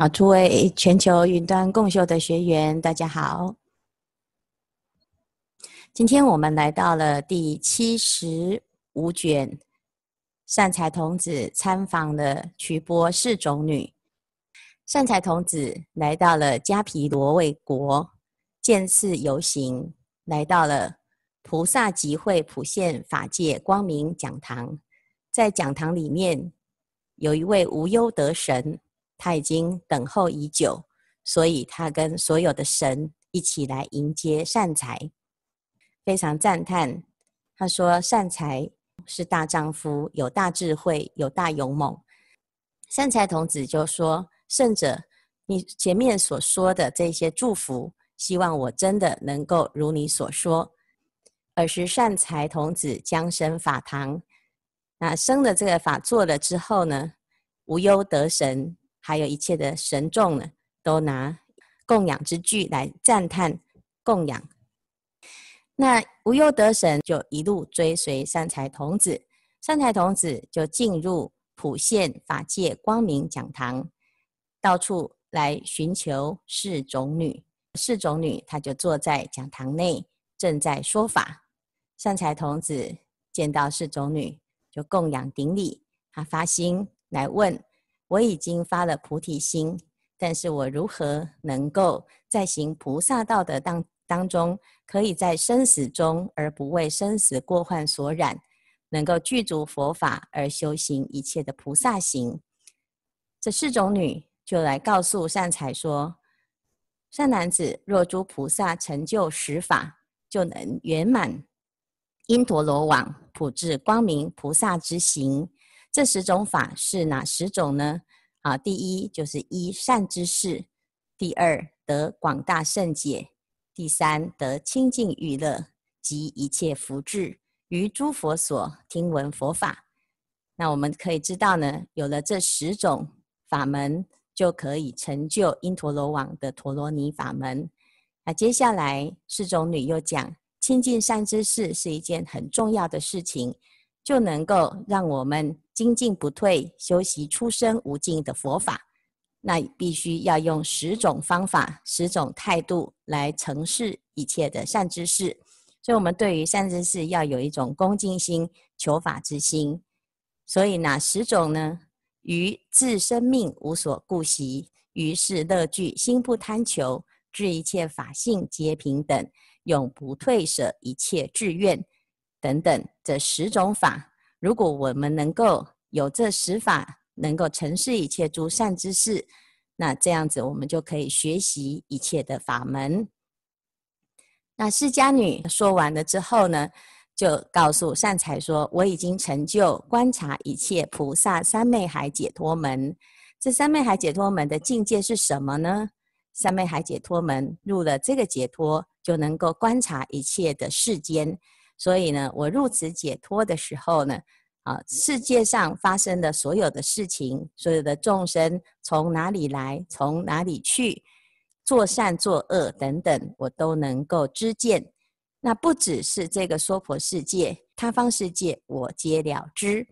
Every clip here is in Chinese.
好，诸位全球云端共修的学员，大家好。今天我们来到了第七十五卷，善财童子参访了瞿波四种女。善财童子来到了迦毗罗卫国，见寺游行，来到了菩萨集会普现法界光明讲堂，在讲堂里面有一位无忧德神。他已经等候已久，所以他跟所有的神一起来迎接善财，非常赞叹。他说：“善财是大丈夫，有大智慧，有大勇猛。”善财童子就说：“圣者，你前面所说的这些祝福，希望我真的能够如你所说。”尔时善财童子将生法堂，那生了这个法座了之后呢，无忧得神。还有一切的神众呢，都拿供养之具来赞叹供养。那无忧德神就一路追随善财童子，善财童子就进入普现法界光明讲堂，到处来寻求氏种女。氏种女她就坐在讲堂内，正在说法。善财童子见到氏种女，就供养顶礼，他发心来问。我已经发了菩提心，但是我如何能够在行菩萨道的当当中，可以在生死中而不为生死过患所染，能够具足佛法而修行一切的菩萨行？这四种女就来告诉善财说：“善男子，若诸菩萨成就十法，就能圆满因陀罗网，普至光明菩萨之行。”这十种法是哪十种呢？啊，第一就是一善知识，第二得广大胜解，第三得清净娱乐及一切福智，于诸佛所听闻佛法。那我们可以知道呢，有了这十种法门，就可以成就因陀罗网的陀罗尼法门。那接下来氏种女又讲，亲近善知识是一件很重要的事情。就能够让我们精进不退，修习出生无尽的佛法。那必须要用十种方法、十种态度来承事一切的善知识。所以，我们对于善知识要有一种恭敬心、求法之心。所以，哪十种呢？于自生命无所顾惜，于世乐具心不贪求，至一切法性皆平等，永不退舍一切志愿。等等，这十种法，如果我们能够有这十法，能够承事一切诸善之事，那这样子我们就可以学习一切的法门。那释迦女说完了之后呢，就告诉善财说：“我已经成就观察一切菩萨三昧海解脱门。这三昧海解脱门的境界是什么呢？三昧海解脱门入了这个解脱，就能够观察一切的世间。”所以呢，我入此解脱的时候呢，啊，世界上发生的所有的事情，所有的众生从哪里来，从哪里去，作善作恶等等，我都能够知见。那不只是这个娑婆世界，他方世界我皆了知。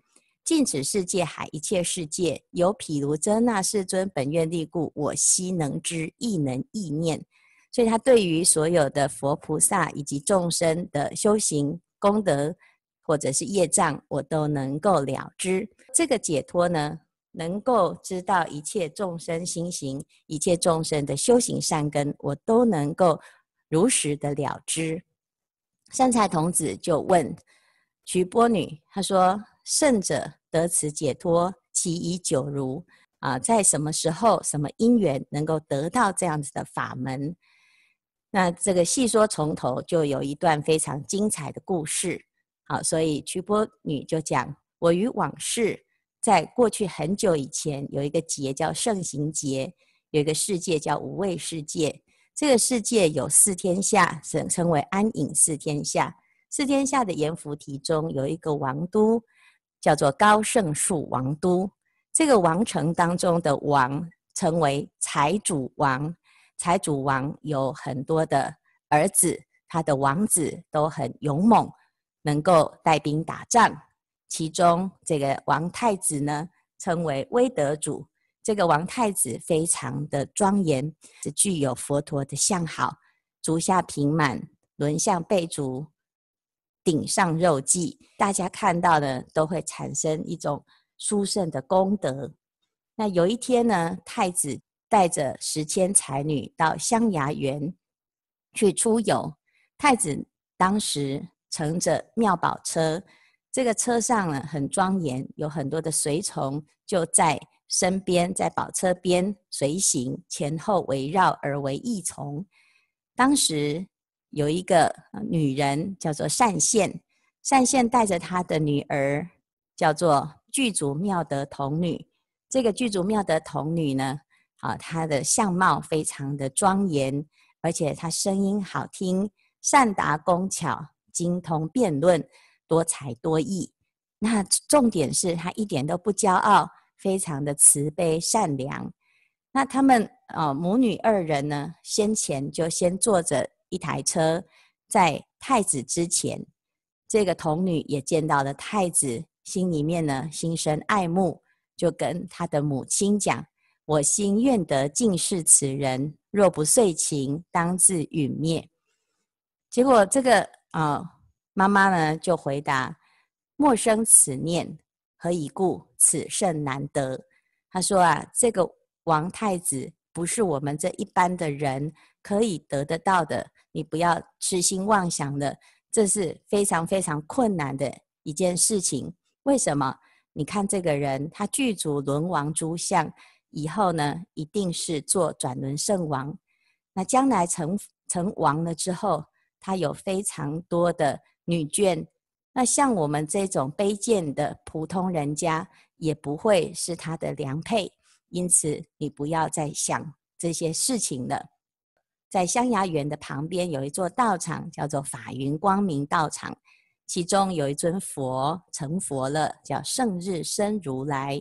尽此世界海一切世界，有毗卢遮那世尊本愿力故，我悉能知，亦能意念。所以，他对于所有的佛菩萨以及众生的修行功德，或者是业障，我都能够了知。这个解脱呢，能够知道一切众生心行，一切众生的修行善根，我都能够如实的了知。善财童子就问瞿波女，他说：“圣者得此解脱，其已久如啊，在什么时候、什么因缘能够得到这样子的法门？”那这个细说从头，就有一段非常精彩的故事。好，所以瞿波女就讲：我与往事，在过去很久以前，有一个节叫圣行节，有一个世界叫无畏世界。这个世界有四天下，称称为安隐四天下。四天下的阎浮提中有一个王都，叫做高圣树王都。这个王城当中的王称为财主王。财主王有很多的儿子，他的王子都很勇猛，能够带兵打仗。其中这个王太子呢，称为威德主。这个王太子非常的庄严，是具有佛陀的相好，足下平满，轮相背足，顶上肉髻，大家看到的都会产生一种殊胜的功德。那有一天呢，太子带着十千才女到香雅园去出游，太子当时乘着妙宝车。这个车上呢，很庄严，有很多的随从就在身边，在宝车边随行，前后围绕而为一从。当时有一个女人叫做善现，善现带着她的女儿叫做具足妙德童女。这个具足妙德童女呢，啊，她的相貌非常的庄严，而且她声音好听，善达工巧，精通辩论。多才多艺，那重点是他一点都不骄傲，非常的慈悲善良。那他们呃母女二人呢，先前就先坐着一台车，在太子之前，这个童女也见到了太子，心里面呢心生爱慕，就跟他的母亲讲：“我心愿得尽是此人，若不遂情，当自殒灭。”结果这个啊。呃妈妈呢就回答：“莫生此念，何以故？此甚难得。”他说啊，这个王太子不是我们这一般的人可以得得到的，你不要痴心妄想的，这是非常非常困难的一件事情。为什么？你看这个人，他具足轮王诸相，以后呢，一定是做转轮圣王。那将来成成王了之后，他有非常多的。女眷，那像我们这种卑贱的普通人家，也不会是他的良配。因此，你不要再想这些事情了。在香崖园的旁边有一座道场，叫做法云光明道场，其中有一尊佛成佛了，叫胜日生如来。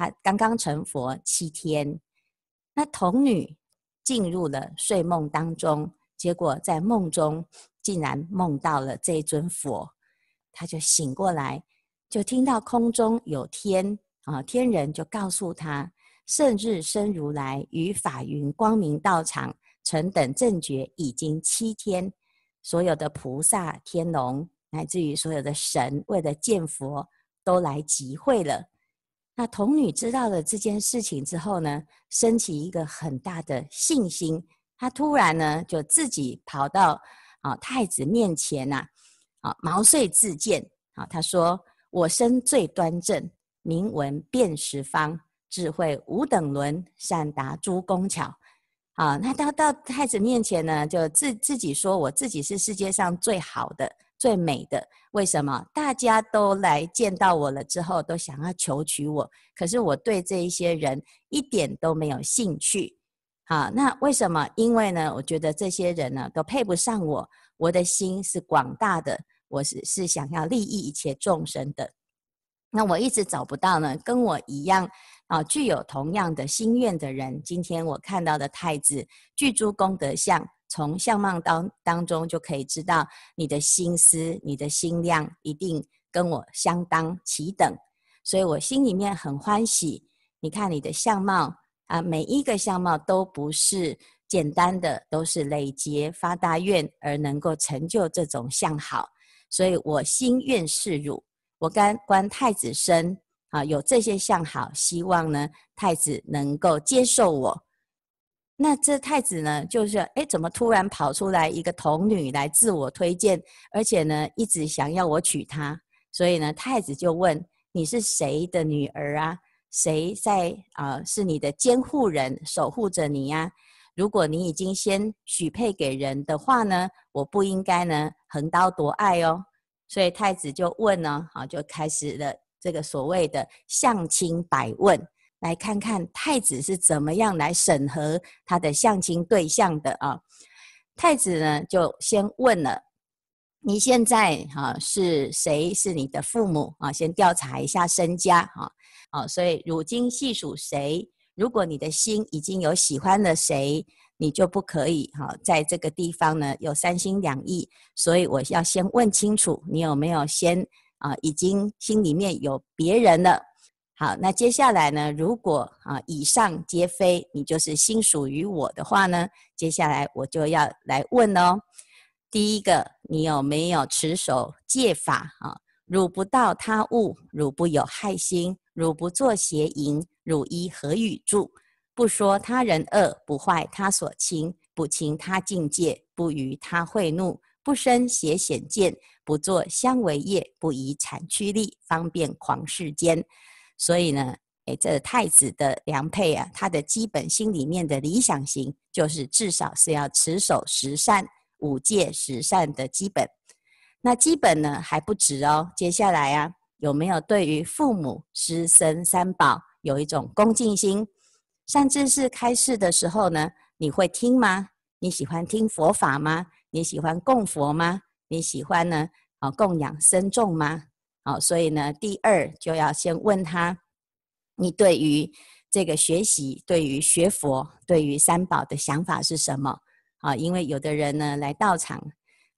他刚刚成佛七天，那童女进入了睡梦当中，结果在梦中。竟然梦到了这尊佛，他就醒过来，就听到空中有天啊，天人就告诉他：圣日生如来于法云光明道场成等正觉已经七天，所有的菩萨、天龙，乃至于所有的神，为了见佛，都来集会了。那童女知道了这件事情之后呢，升起一个很大的信心，她突然呢，就自己跑到。啊，太子面前呐，啊，毛遂自荐。啊，他说：“我身最端正，名闻遍十方，智慧无等伦，善达诸工巧。”啊，那到到太子面前呢，就自自己说：“我自己是世界上最好的、最美的。为什么？大家都来见到我了之后，都想要求娶我，可是我对这一些人一点都没有兴趣。”啊，那为什么？因为呢，我觉得这些人呢都配不上我。我的心是广大的，我是是想要利益一切众生的。那我一直找不到呢，跟我一样啊，具有同样的心愿的人。今天我看到的太子具诸功德相，从相貌当当中就可以知道你的心思、你的心量一定跟我相当齐等，所以我心里面很欢喜。你看你的相貌。啊，每一个相貌都不是简单的，都是累劫发大愿而能够成就这种相好，所以我心愿是汝，我观观太子身啊，有这些相好，希望呢太子能够接受我。那这太子呢，就是哎，怎么突然跑出来一个童女来自我推荐，而且呢一直想要我娶她，所以呢太子就问，你是谁的女儿啊？谁在啊、是你的监护人，守护着你呀、啊。如果你已经先许配给人的话呢，我不应该呢横刀夺爱哦。所以太子就问呢，好，就开始了这个所谓的相亲百问，来看看太子是怎么样来审核他的相亲对象的啊。太子呢就先问了，你现在啊是谁？是你的父母啊？先调查一下身家啊。好，所以如今细数谁，如果你的心已经有喜欢了谁，你就不可以哈，在这个地方呢有三心两意。所以我要先问清楚，你有没有先啊，已经心里面有别人了。好，那接下来呢，如果啊以上皆非，你就是心属于我的话呢，接下来我就要来问哦。第一个，你有没有持守戒法啊？汝不盗他物，汝不有害心，汝不作邪淫，汝依何语住？不说他人恶，不坏他所亲，不侵他境界，不与他恚怒，不生邪显见，不作相违业，不以产趋利，方便狂世间。所以呢，诶，这太子的良配啊，他的基本心里面的理想型，就是至少是要持守十善、五戒、十善的基本。那基本呢还不止哦，接下来啊，有没有对于父母、师生、三宝有一种恭敬心？善知识开示的时候呢，你会听吗？你喜欢听佛法吗？你喜欢供佛吗？你喜欢呢？啊，供养僧众吗？好，所以呢，第二就要先问他，你对于这个学习、对于学佛、对于三宝的想法是什么？啊，因为有的人呢来到场，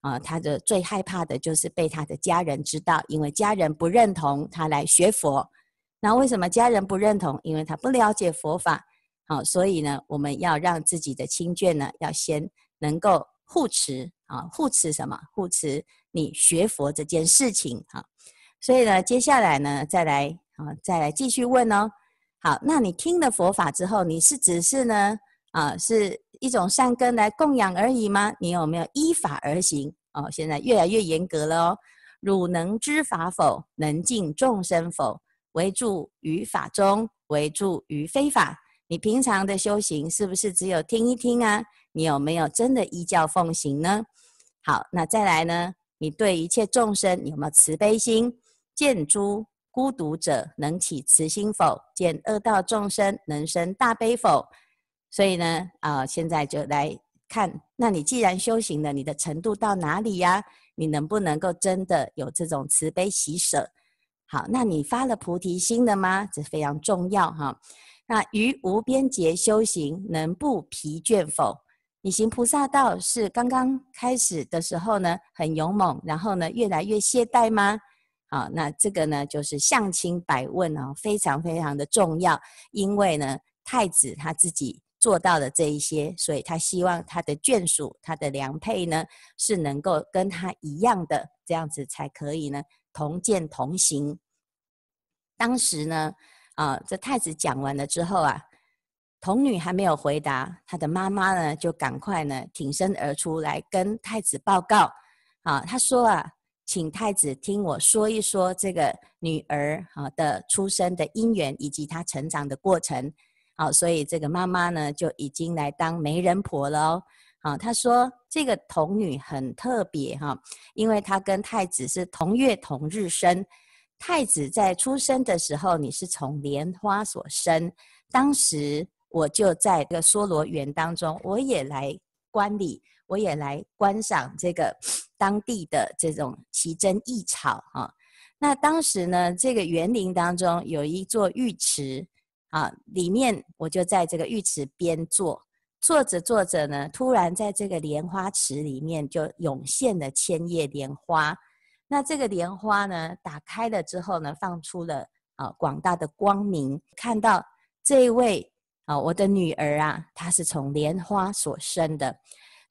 啊，他的最害怕的就是被他的家人知道，因为家人不认同他来学佛。那为什么家人不认同？因为他不了解佛法。好，所以呢，我们要让自己的亲眷呢，要先能够护持啊，护持什么？护持你学佛这件事情啊。所以呢，接下来呢，再来啊，再来继续问哦。好，那你听了佛法之后，你是只是呢啊，是一种善根来供养而已吗？你有没有依法而行？哦，现在越来越严格了哦。汝能知法否？能净众生否？唯住于法中，唯住于非法。你平常的修行是不是只有听一听啊？你有没有真的依教奉行呢？好，那再来呢？你对一切众生有没有慈悲心？见诸孤独者能起慈心否？见恶道众生能生大悲否？所以呢，啊、呃，现在就来看，那你既然修行了，你的程度到哪里呀？你能不能够真的有这种慈悲喜舍？好，那你发了菩提心了吗？这非常重要哈。那于无边劫修行，能不疲倦否？你行菩萨道是刚刚开始的时候呢，很勇猛，然后呢，越来越懈怠吗？啊，那这个呢，就是相亲百问啊，非常非常的重要。因为呢，太子他自己做到了这一些，所以他希望他的眷属、他的良配呢，是能够跟他一样的，这样子才可以呢，同见同行。当时呢，啊，这太子讲完了之后啊，童女还没有回答，他的妈妈呢，就赶快呢，挺身而出来跟太子报告。啊，他说啊。请太子听我说一说这个女儿啊的出生的因缘以及她成长的过程。好，所以这个妈妈呢就已经来当媒人婆了哦。啊，她说这个童女很特别哈，因为她跟太子是同月同日生。太子在出生的时候，你是从莲花所生，当时我就在这个娑罗园当中，我也来观礼。我也来观赏这个当地的这种奇珍异草哈。那当时呢，这个园林当中有一座浴池啊，里面我就在这个浴池边坐，坐着坐着呢，突然在这个莲花池里面就涌现了千叶莲花。那这个莲花呢，打开了之后呢，放出了啊广大的光明，看到这位啊，我的女儿啊，她是从莲花所生的。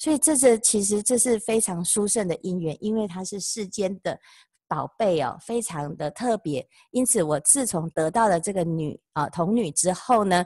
所以这是其实这是非常殊胜的因缘，因为它是世间的宝贝哦，非常的特别。因此，我自从得到了这个女啊童女之后呢，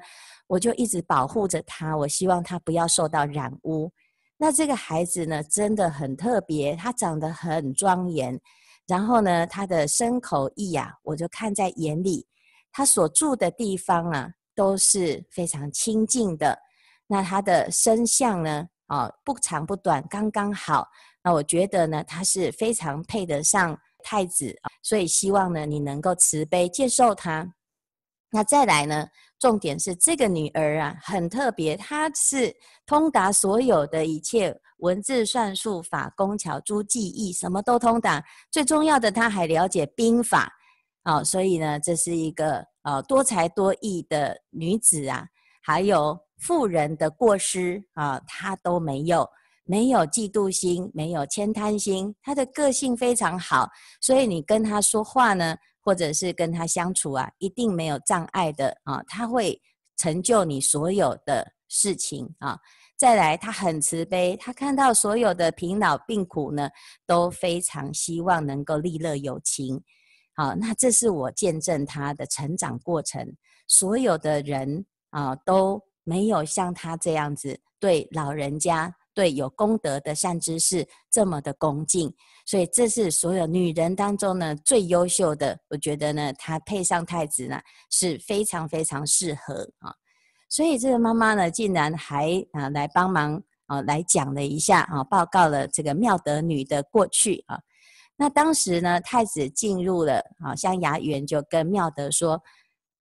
我就一直保护着她，我希望她不要受到染污。那这个孩子呢，真的很特别，她长得很庄严，然后呢，她的身口意啊，我就看在眼里。她所住的地方啊，都是非常清净的。那她的身相呢？啊，不长不短，刚刚好。那我觉得呢，他是非常配得上太子，所以希望呢，你能够慈悲接受他。那再来呢，重点是这个女儿啊，很特别，她是通达所有的一切文字、算术、法、工巧、诸技艺，什么都通达。最重要的，她还了解兵法。哦，所以呢，这是一个呃多才多艺的女子啊，还有。富人的过失啊，他都没有，没有嫉妒心，没有慳贪心，他的个性非常好，所以你跟他说话呢，或者是跟他相处啊，一定没有障碍的啊，他会成就你所有的事情啊。再来，他很慈悲，他看到所有的贫老病苦呢，都非常希望能够利乐有情。好，那这是我见证他的成长过程。所有的人啊，都没有像他这样子对老人家、对有功德的善知识这么的恭敬。所以，这是所有女人当中呢最优秀的。我觉得呢，她配上太子呢是非常非常适合啊。所以这个妈妈呢，竟然还啊来帮忙啊来讲了一下啊，报告了这个妙德女的过去啊。那当时呢，太子进入了啊香崖园，就跟妙德说：“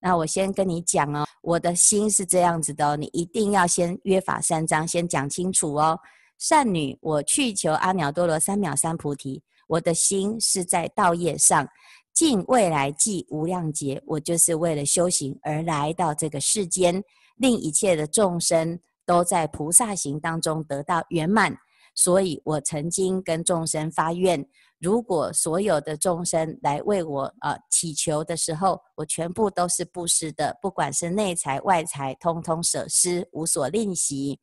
那我先跟你讲哦，我的心是这样子的哦，你一定要先约法三章，先讲清楚哦。善女，我去求阿耨多罗三藐三菩提，我的心是在道业上，尽未来际无量劫，我就是为了修行而来到这个世间。”令一切的众生都在菩萨行当中得到圆满，所以我曾经跟众生发愿：如果所有的众生来为我、呃、祈求的时候，我全部都是布施的，不管是内财外财，通通舍施，无所吝惜。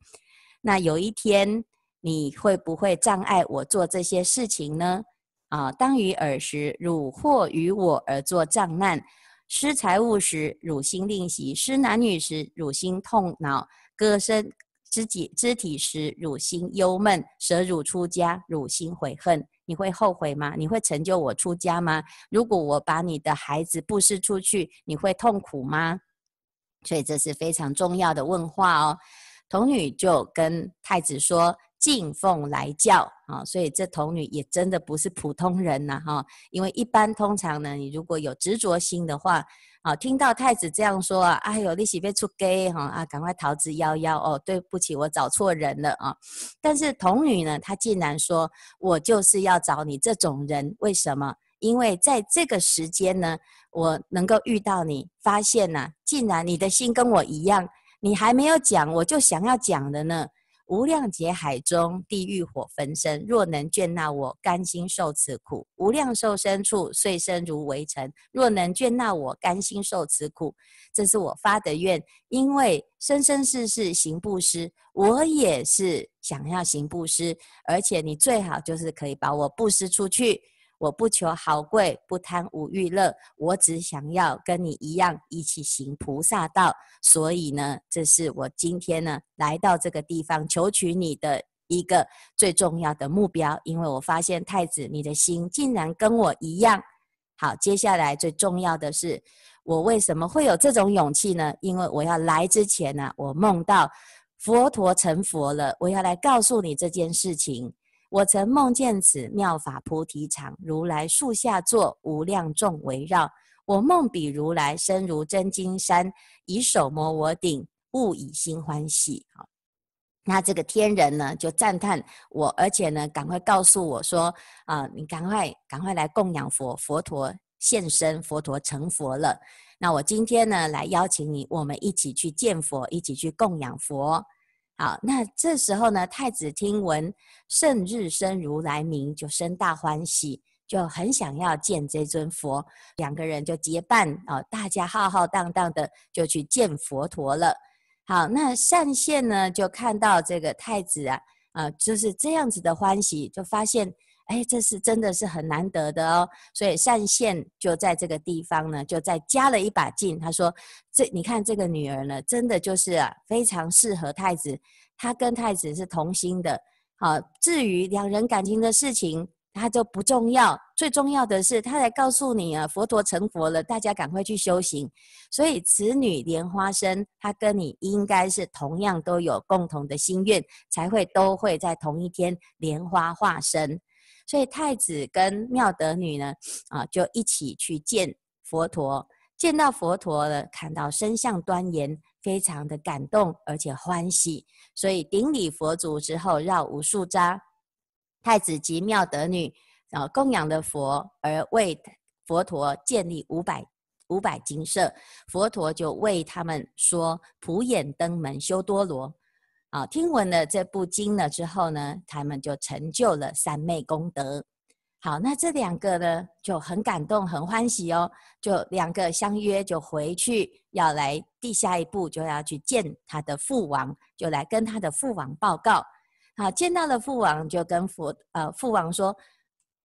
那有一天你会不会障碍我做这些事情呢？啊，当于尔时，汝或于我而作障难。施财物时，汝心吝惜；施男女时，汝心痛恼；割身肢体肢体时，汝心忧闷；舍汝出家，汝心悔恨。你会后悔吗？你会成就我出家吗？如果我把你的孩子布施出去，你会痛苦吗？所以这是非常重要的问话哦。童女就跟太子说。敬奉来教啊，所以这童女也真的不是普通人呐哈，因为一般通常呢，你如果有执着心的话，啊，听到太子这样说啊，哎呦，你是被出家哈啊，赶快逃之夭夭哦，对不起，我找错人了啊。但是童女呢，她竟然说，我就是要找你这种人，为什么？因为在这个时间呢，我能够遇到你，发现呐，竟然你的心跟我一样，你还没有讲，我就想要讲的呢。无量劫海中，地狱火焚身。若能眷纳我，甘心受此苦。无量寿身处，碎身如微尘。若能眷纳我，甘心受此苦。这是我发的愿，因为生生世世行布施，我也是想要行布施，而且你最好就是可以把我布施出去。我不求豪贵，不贪五欲乐，我只想要跟你一样一起行菩萨道。所以呢，这是我今天呢来到这个地方求取你的一个最重要的目标。因为我发现太子你的心竟然跟我一样。好，接下来最重要的是，我为什么会有这种勇气呢？因为我要来之前呢，我梦到佛陀成佛了，我要来告诉你这件事情。我曾梦见此妙法菩提场，如来树下坐，无量众围绕。我梦彼如来身如真金山，以手摩我顶，悟以心欢喜。好，那这个天人呢，就赞叹我，而且呢，赶快告诉我说：啊、你赶快赶快来供养佛，佛陀现身，佛陀成佛了。那我今天呢，来邀请你，我们一起去见佛，一起去供养佛。好，那这时候呢，太子听闻圣日生如来名，就生大欢喜，就很想要见这尊佛。两个人就结伴啊，大家浩浩荡荡的就去见佛陀了。好，那善现呢，就看到这个太子啊，啊，就是这样子的欢喜，就发现。哎，这是真的是很难得的哦，所以善现就在这个地方呢，就再加了一把劲。他说：“这你看这个女儿呢，真的就是啊，非常适合太子。她跟太子是同心的。好，至于两人感情的事情，他就不重要。最重要的是，他来告诉你啊，佛陀成佛了，大家赶快去修行。所以此女莲花生，她跟你应该是同样都有共同的心愿，才会都会在同一天莲花化身。”所以太子跟妙德女呢，啊，就一起去见佛陀。见到佛陀了，看到身相端严，非常的感动，而且欢喜。所以顶礼佛足之后，绕无数匝。太子及妙德女啊，供养的佛，而为佛陀建立五百五百精舍。佛陀就为他们说普眼灯门修多罗。啊，听闻了这部经了之后呢，他们就成就了三昧功德。好，那这两个呢就很感动，很欢喜哦，就两个相约就回去，要来地下一步就要去见他的父王，就来跟他的父王报告。好，见到了父王，就跟佛呃父王说：“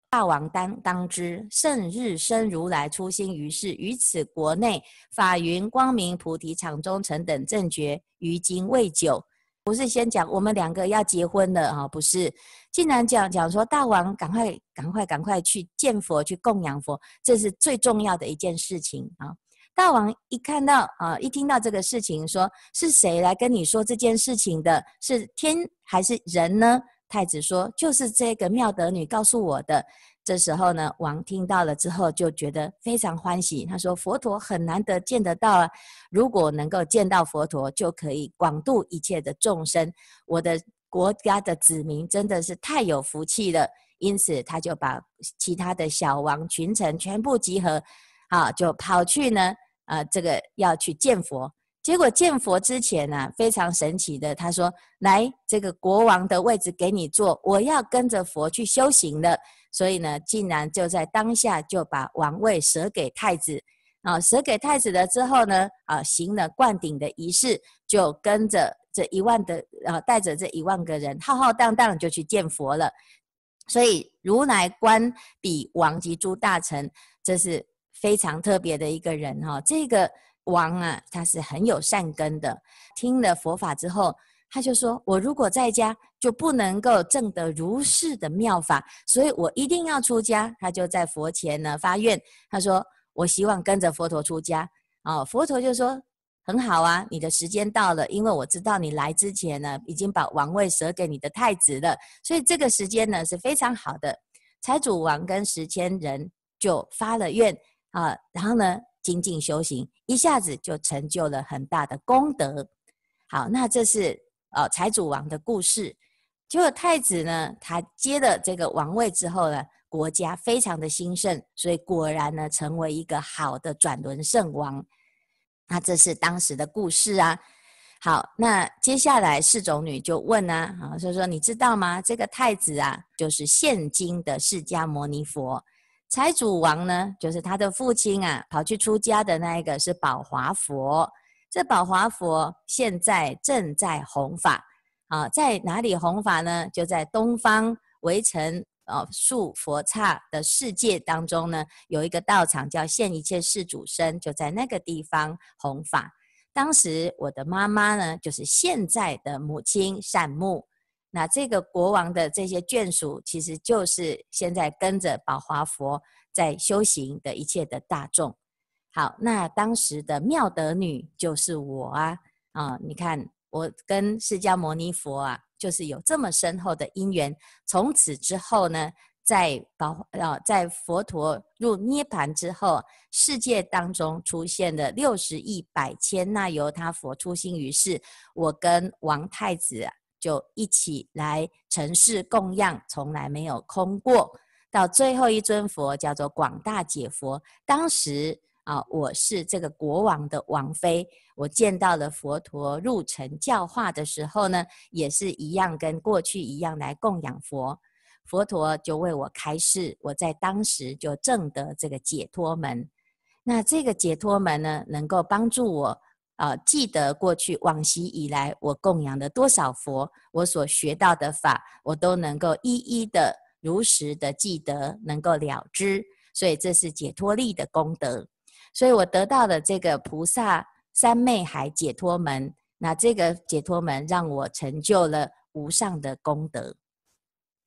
大王当当知，圣日生如来出心于世，于此国内法云光明菩提场中成等正觉，于今未久。”不是先讲我们两个要结婚了啊？不是，竟然讲讲说大王赶快赶快赶快去见佛去供养佛，这是最重要的一件事情啊！大王一看到啊，一听到这个事情，说是谁来跟你说这件事情的？是天还是人呢？太子说就是这个妙德女告诉我的。这时候呢，王听到了之后就觉得非常欢喜。他说：“佛陀很难得见得到啊，如果能够见到佛陀，就可以广度一切的众生。我的国家的子民真的是太有福气了。因此，他就把其他的小王群臣全部集合，啊，就跑去呢，呃，这个要去见佛。结果见佛之前呢，非常神奇的，他说：来，这个国王的位置给你坐，我要跟着佛去修行了。”所以呢，竟然就在当下就把王位舍给太子，啊，舍给太子了之后呢，啊，行了灌顶的仪式，就跟着这一万的，啊，带着这一万个人，浩浩荡荡就去见佛了。所以如来观比王及诸大臣，这是非常特别的一个人哈。这个王啊，他是很有善根的，听了佛法之后。他就说：“我如果在家，就不能够证得如是的妙法，所以我一定要出家。”他就在佛前呢发愿，他说：“我希望跟着佛陀出家。”哦，佛陀就说：“很好啊，你的时间到了，因为我知道你来之前呢，已经把王位舍给你的太子了，所以这个时间呢是非常好的。”财主王跟十千人就发了愿啊，然后呢精进修行，一下子就成就了很大的功德。好，那这是。呃，财主王的故事，结果太子呢，他接了这个王位之后呢，国家非常的兴盛，所以果然呢，成为一个好的转轮圣王。那这是当时的故事啊。好，那接下来释种女就问啊，啊，所以说你知道吗？这个太子啊，就是现今的释迦牟尼佛。财主王呢，就是他的父亲啊，跑去出家的那一个是宝华佛。这宝华佛现在正在弘法，啊，在哪里弘法呢？就在东方围城啊树佛刹的世界当中呢，有一个道场叫现一切世主身，就在那个地方弘法。当时我的妈妈呢，就是现在的母亲善目。那这个国王的这些眷属，其实就是现在跟着宝华佛在修行的一切的大众。好，那当时的妙德女就是我啊啊！你看，我跟释迦牟尼佛啊，就是有这么深厚的因缘。从此之后呢，在宝啊，在佛陀入涅槃之后，世界当中出现的六十亿百千那由他佛出心于世，我跟王太子啊，就一起来承事供养，从来没有空过。到最后一尊佛叫做广大解佛，当时。啊，我是这个国王的王妃。我见到了佛陀入城教化的时候呢，也是一样，跟过去一样来供养佛。佛陀就为我开示，我在当时就证得这个解脱门。那这个解脱门呢，能够帮助我啊、记得过去往昔以来我供养的多少佛，我所学到的法，我都能够一一的如实的记得，能够了知。所以这是解脱力的功德。所以我得到的这个菩萨三昧海解脱门，那这个解脱门让我成就了无上的功德。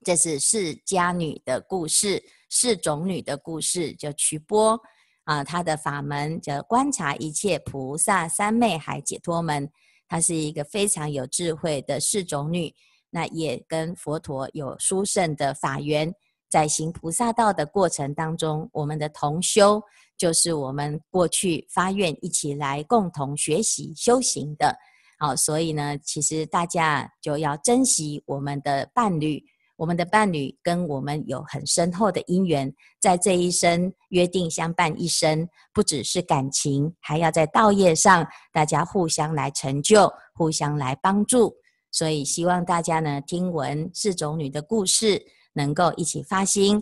这是释迦女的故事，释种女的故事，叫瞿波啊，她的法门叫观察一切菩萨三昧海解脱门。她是一个非常有智慧的释种女，那也跟佛陀有殊胜的法缘，在行菩萨道的过程当中，我们的同修。就是我们过去发愿一起来共同学习修行的，好，所以呢，其实大家就要珍惜我们的伴侣，我们的伴侣跟我们有很深厚的因缘，在这一生约定相伴一生，不只是感情，还要在道业上大家互相来成就，互相来帮助。所以希望大家呢听闻四种女的故事，能够一起发心。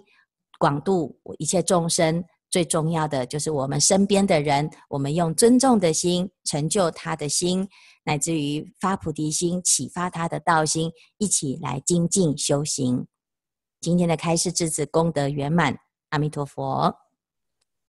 广度一切众生。最重要的就是我们身边的人，我们用尊重的心成就他的心，乃至于发菩提心，启发他的道心，一起来精进修行。今天的开示至此功德圆满，阿弥陀佛。